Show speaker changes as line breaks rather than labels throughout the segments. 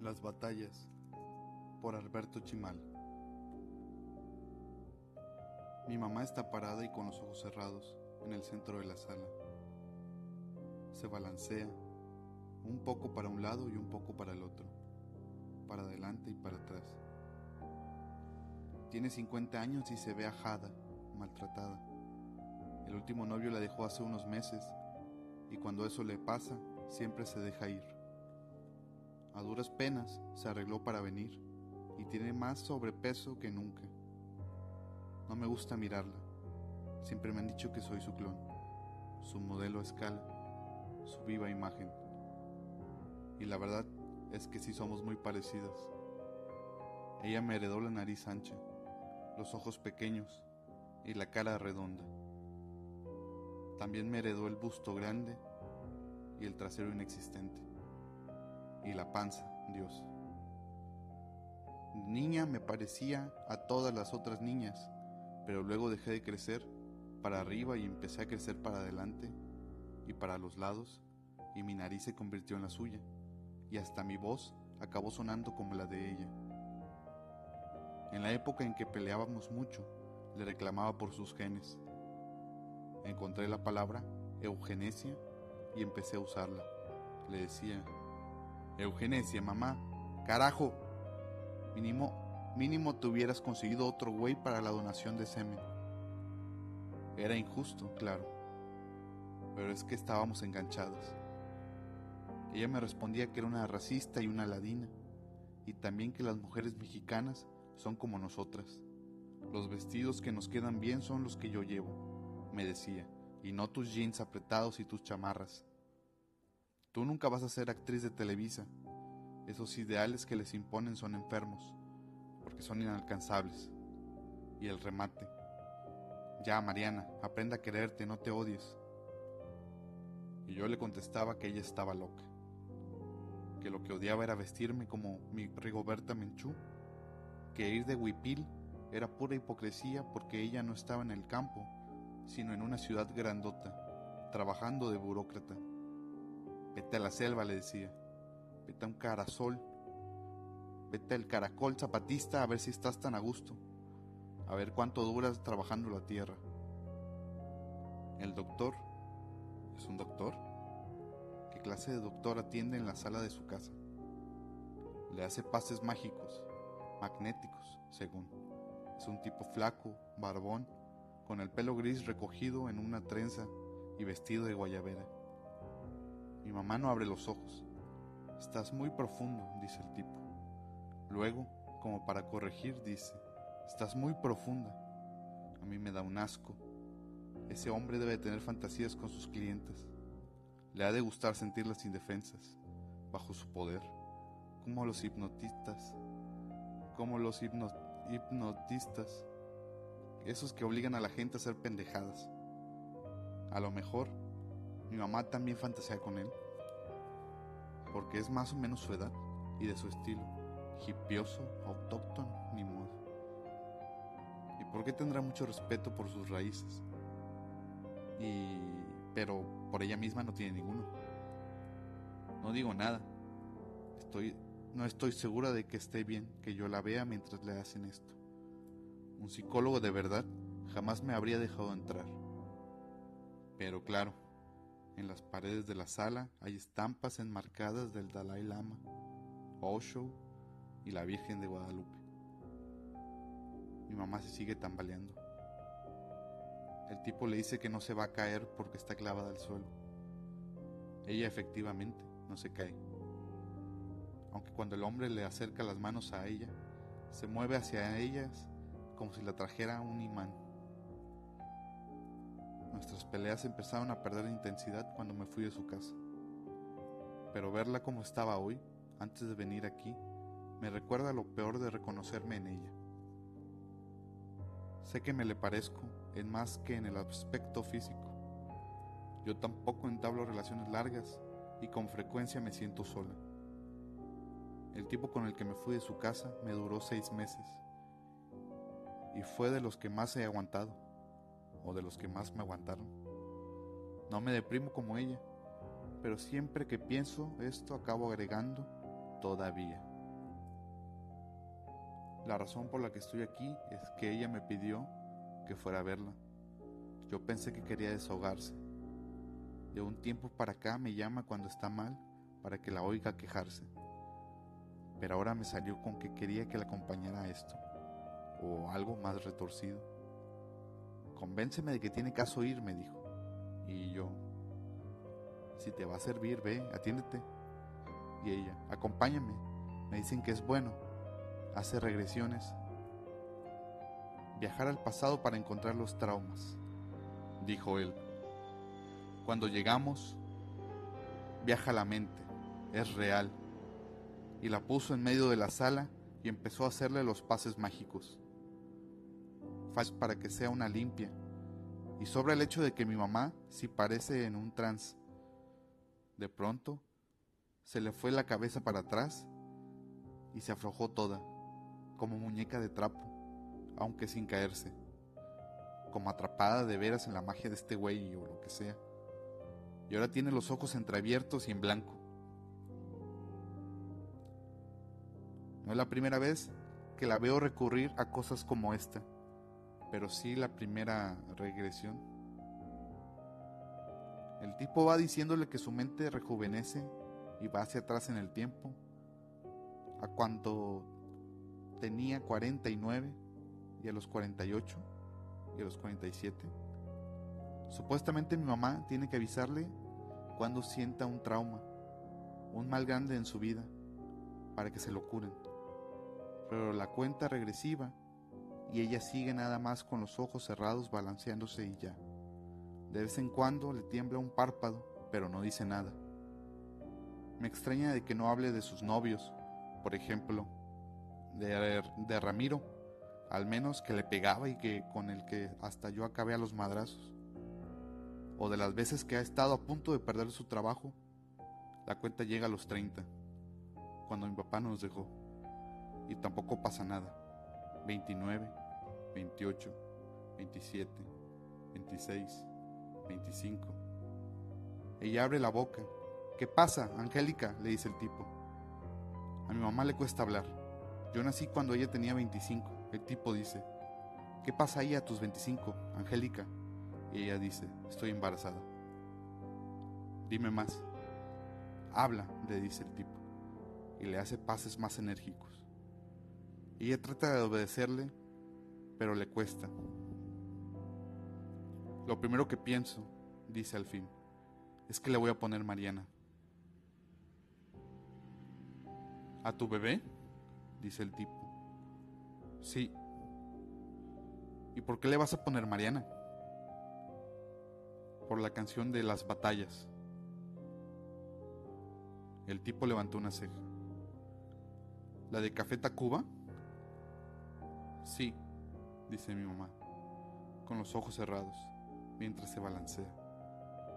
Las batallas por Alberto Chimal. Mi mamá está parada y con los ojos cerrados en el centro de la sala. Se balancea un poco para un lado y un poco para el otro, para adelante y para atrás. Tiene 50 años y se ve ajada, maltratada. El último novio la dejó hace unos meses y cuando eso le pasa, siempre se deja ir. A duras penas se arregló para venir y tiene más sobrepeso que nunca. No me gusta mirarla. Siempre me han dicho que soy su clon, su modelo a escala, su viva imagen. Y la verdad es que sí somos muy parecidas. Ella me heredó la nariz ancha, los ojos pequeños y la cara redonda. También me heredó el busto grande y el trasero inexistente y la panza, Dios. Niña me parecía a todas las otras niñas, pero luego dejé de crecer para arriba y empecé a crecer para adelante y para los lados, y mi nariz se convirtió en la suya, y hasta mi voz acabó sonando como la de ella. En la época en que peleábamos mucho, le reclamaba por sus genes. Encontré la palabra eugenesia y empecé a usarla. Le decía, Eugenesia, mamá. Carajo. Mínimo, mínimo te hubieras conseguido otro güey para la donación de semen. Era injusto, claro. Pero es que estábamos enganchados. Ella me respondía que era una racista y una ladina, y también que las mujeres mexicanas son como nosotras. Los vestidos que nos quedan bien son los que yo llevo, me decía, y no tus jeans apretados y tus chamarras. Tú nunca vas a ser actriz de Televisa. Esos ideales que les imponen son enfermos, porque son inalcanzables. Y el remate. Ya, Mariana, aprenda a quererte, no te odies. Y yo le contestaba que ella estaba loca, que lo que odiaba era vestirme como mi Rigoberta Menchú, que ir de huipil era pura hipocresía porque ella no estaba en el campo, sino en una ciudad grandota, trabajando de burócrata. Vete a la selva, le decía. Vete a un carasol. Vete al caracol zapatista a ver si estás tan a gusto. A ver cuánto duras trabajando la tierra. El doctor. ¿Es un doctor? ¿Qué clase de doctor atiende en la sala de su casa? Le hace pases mágicos, magnéticos, según. Es un tipo flaco, barbón, con el pelo gris recogido en una trenza y vestido de guayabera. Mi mamá no abre los ojos. Estás muy profundo, dice el tipo. Luego, como para corregir, dice, estás muy profunda. A mí me da un asco. Ese hombre debe tener fantasías con sus clientes. Le ha de gustar sentirlas indefensas, bajo su poder, como los hipnotistas, como los hipnotistas, esos que obligan a la gente a hacer pendejadas. A lo mejor mi mamá también fantasea con él, porque es más o menos su edad y de su estilo, hipioso, autóctono, ni modo. ¿Y por qué tendrá mucho respeto por sus raíces? Y... pero por ella misma no tiene ninguno. No digo nada. Estoy... no estoy segura de que esté bien que yo la vea mientras le hacen esto. Un psicólogo de verdad jamás me habría dejado entrar. Pero claro, en las paredes de la sala hay estampas enmarcadas del Dalai Lama, Osho y la Virgen de Guadalupe. Mi mamá se sigue tambaleando. El tipo le dice que no se va a caer porque está clavada al suelo. Ella efectivamente no se cae. Aunque cuando el hombre le acerca las manos a ella, se mueve hacia ellas como si la trajera un imán. Nuestras peleas empezaron a perder intensidad cuando me fui de su casa. Pero verla como estaba hoy, antes de venir aquí, me recuerda lo peor de reconocerme en ella. Sé que me le parezco en más que en el aspecto físico. Yo tampoco entablo relaciones largas y con frecuencia me siento sola. El tipo con el que me fui de su casa me duró seis meses y fue de los que más he aguantado de los que más me aguantaron. No me deprimo como ella, pero siempre que pienso esto acabo agregando todavía. La razón por la que estoy aquí es que ella me pidió que fuera a verla. Yo pensé que quería desahogarse. De un tiempo para acá me llama cuando está mal para que la oiga quejarse. Pero ahora me salió con que quería que la acompañara a esto, o algo más retorcido. Convénceme de que tiene caso ir, me dijo. Y yo, si te va a servir, ve, atiéndete. Y ella, acompáñame, me dicen que es bueno, hace regresiones. Viajar al pasado para encontrar los traumas, dijo él. Cuando llegamos, viaja la mente, es real. Y la puso en medio de la sala y empezó a hacerle los pases mágicos. Para que sea una limpia. Y sobre el hecho de que mi mamá si parece en un trance. De pronto, se le fue la cabeza para atrás y se aflojó toda, como muñeca de trapo, aunque sin caerse, como atrapada de veras en la magia de este güey o lo que sea. Y ahora tiene los ojos entreabiertos y en blanco. No es la primera vez que la veo recurrir a cosas como esta, pero sí la primera regresión. El tipo va diciéndole que su mente rejuvenece y va hacia atrás en el tiempo, a cuando tenía 49 y a los 48 y a los 47. Supuestamente mi mamá tiene que avisarle cuando sienta un trauma, un mal grande en su vida, para que se lo curen. Pero la cuenta regresiva y ella sigue nada más con los ojos cerrados balanceándose y ya. De vez en cuando le tiembla un párpado, pero no dice nada. Me extraña de que no hable de sus novios, por ejemplo, de, Ramiro, al menos que le pegaba y que con el que hasta yo acabé a los madrazos. O de las veces que ha estado a punto de perder su trabajo. La cuenta llega a los 30, cuando mi papá nos dejó. Y tampoco pasa nada. 29, 28, 27, 26, 25. Ella abre la boca ¿Qué pasa, Angélica? le dice el tipo. A mi mamá le cuesta hablar. Yo nací cuando ella tenía 25. El tipo dice, ¿qué pasa ahí a tus 25, Angélica? Y ella dice, estoy embarazada. Dime más. Habla, le dice el tipo, y le hace pases más enérgicos. Ella trata de obedecerle, pero le cuesta. Lo primero que pienso, dice al fin, es que le voy a poner Mariana. ¿A tu bebé? dice el tipo. Sí. ¿Y por qué le vas a poner Mariana? Por la canción de las batallas. El tipo levantó una ceja. ¿La de Café Tacuba? Sí, dice mi mamá, con los ojos cerrados, mientras se balancea.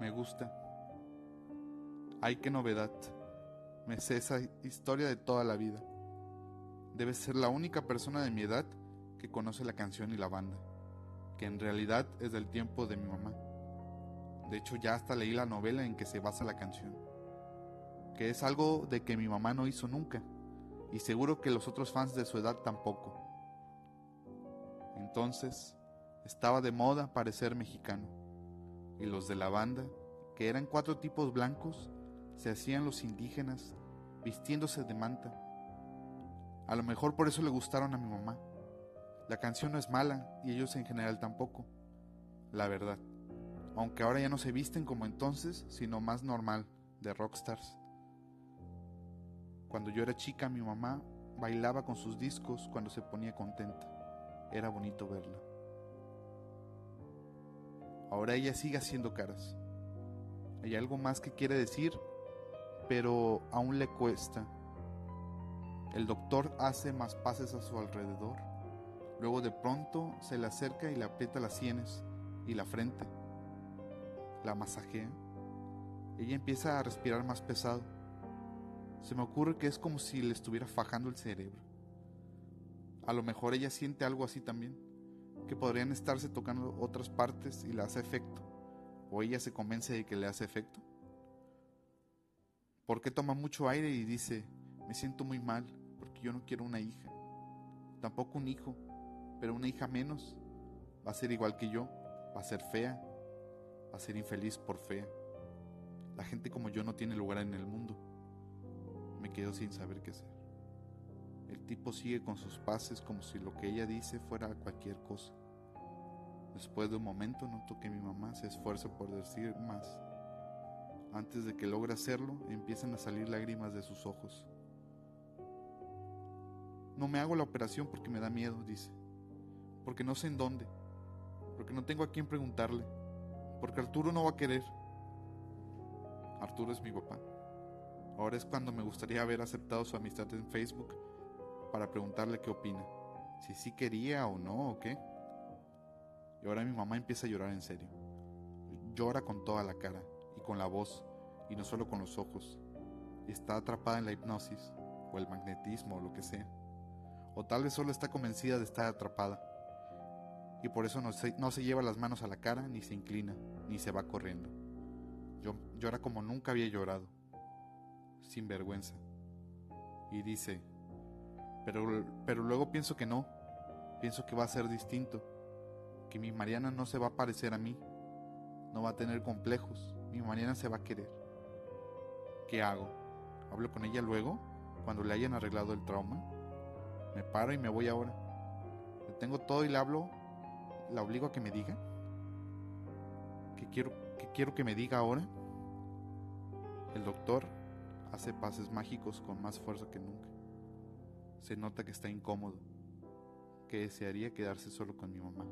Me gusta. Ay, qué novedad. Me sé esa historia de toda la vida. Debes ser la única persona de mi edad que conoce la canción y la banda, que en realidad es del tiempo de mi mamá. De hecho, ya hasta leí la novela en que se basa la canción, que es algo de que mi mamá no hizo nunca, y seguro que los otros fans de su edad tampoco. Entonces, estaba de moda parecer mexicano, y los de la banda, que eran cuatro tipos blancos, se hacían los indígenas vistiéndose de manta. A lo mejor por eso le gustaron a mi mamá. La canción no es mala y ellos en general tampoco. La verdad. Aunque ahora ya no se visten como entonces, sino más normal, de rockstars. Cuando yo era chica, mi mamá bailaba con sus discos cuando se ponía contenta. Era bonito verla. Ahora ella sigue haciendo caras. ¿Hay algo más que quiere decir pero aún le cuesta. El doctor hace más pases a su alrededor. Luego de pronto se le acerca y le aprieta las sienes y la frente. La masajea. Ella empieza a respirar más pesado. Se me ocurre que es como si le estuviera fajando el cerebro. A lo mejor ella siente algo así también, que podrían estarse tocando otras partes y le hace efecto, o ella se convence de que le hace efecto porque toma mucho aire y dice, me siento muy mal porque yo no quiero una hija. tampoco un hijo, pero una hija menos. Va a ser igual que yo, va a ser fea, va a ser infeliz por fea. La gente como yo no tiene lugar en el mundo. Me quedo sin saber qué hacer. El tipo sigue con sus pases como si lo que ella dice fuera cualquier cosa. Después de un momento noto que mi mamá se esfuerza por decir más. Antes de que logre hacerlo, empiezan a salir lágrimas de sus ojos. No me hago la operación porque me da miedo, dice. Porque no sé en dónde. Porque no tengo a quién preguntarle. Porque Arturo no va a querer. Arturo es mi papá. Ahora es cuando me gustaría haber aceptado su amistad en Facebook para preguntarle qué opina. Si sí quería o no o qué. Y ahora mi mamá empieza a llorar en serio. Llora con toda la cara y con la voz y no solo con los ojos. Está atrapada en la hipnosis o el magnetismo o lo que sea. O tal vez solo está convencida de estar atrapada. Y por eso no se, no se lleva las manos a la cara, ni se inclina, ni se va corriendo. Yo, llora como nunca había llorado, sin vergüenza. Y dice, pero, pero luego pienso que no, pienso que va a ser distinto, que mi Mariana no se va a parecer a mí, no va a tener complejos, mi Mariana se va a querer. ¿Qué hago? ¿Hablo con ella luego, cuando le hayan arreglado el trauma? Me paro y me voy ahora. Le tengo todo y le hablo, la obligo a que me diga. ¿Qué quiero, qué quiero que me diga ahora? El doctor hace pases mágicos con más fuerza que nunca. Se nota que está incómodo, que desearía quedarse solo con mi mamá.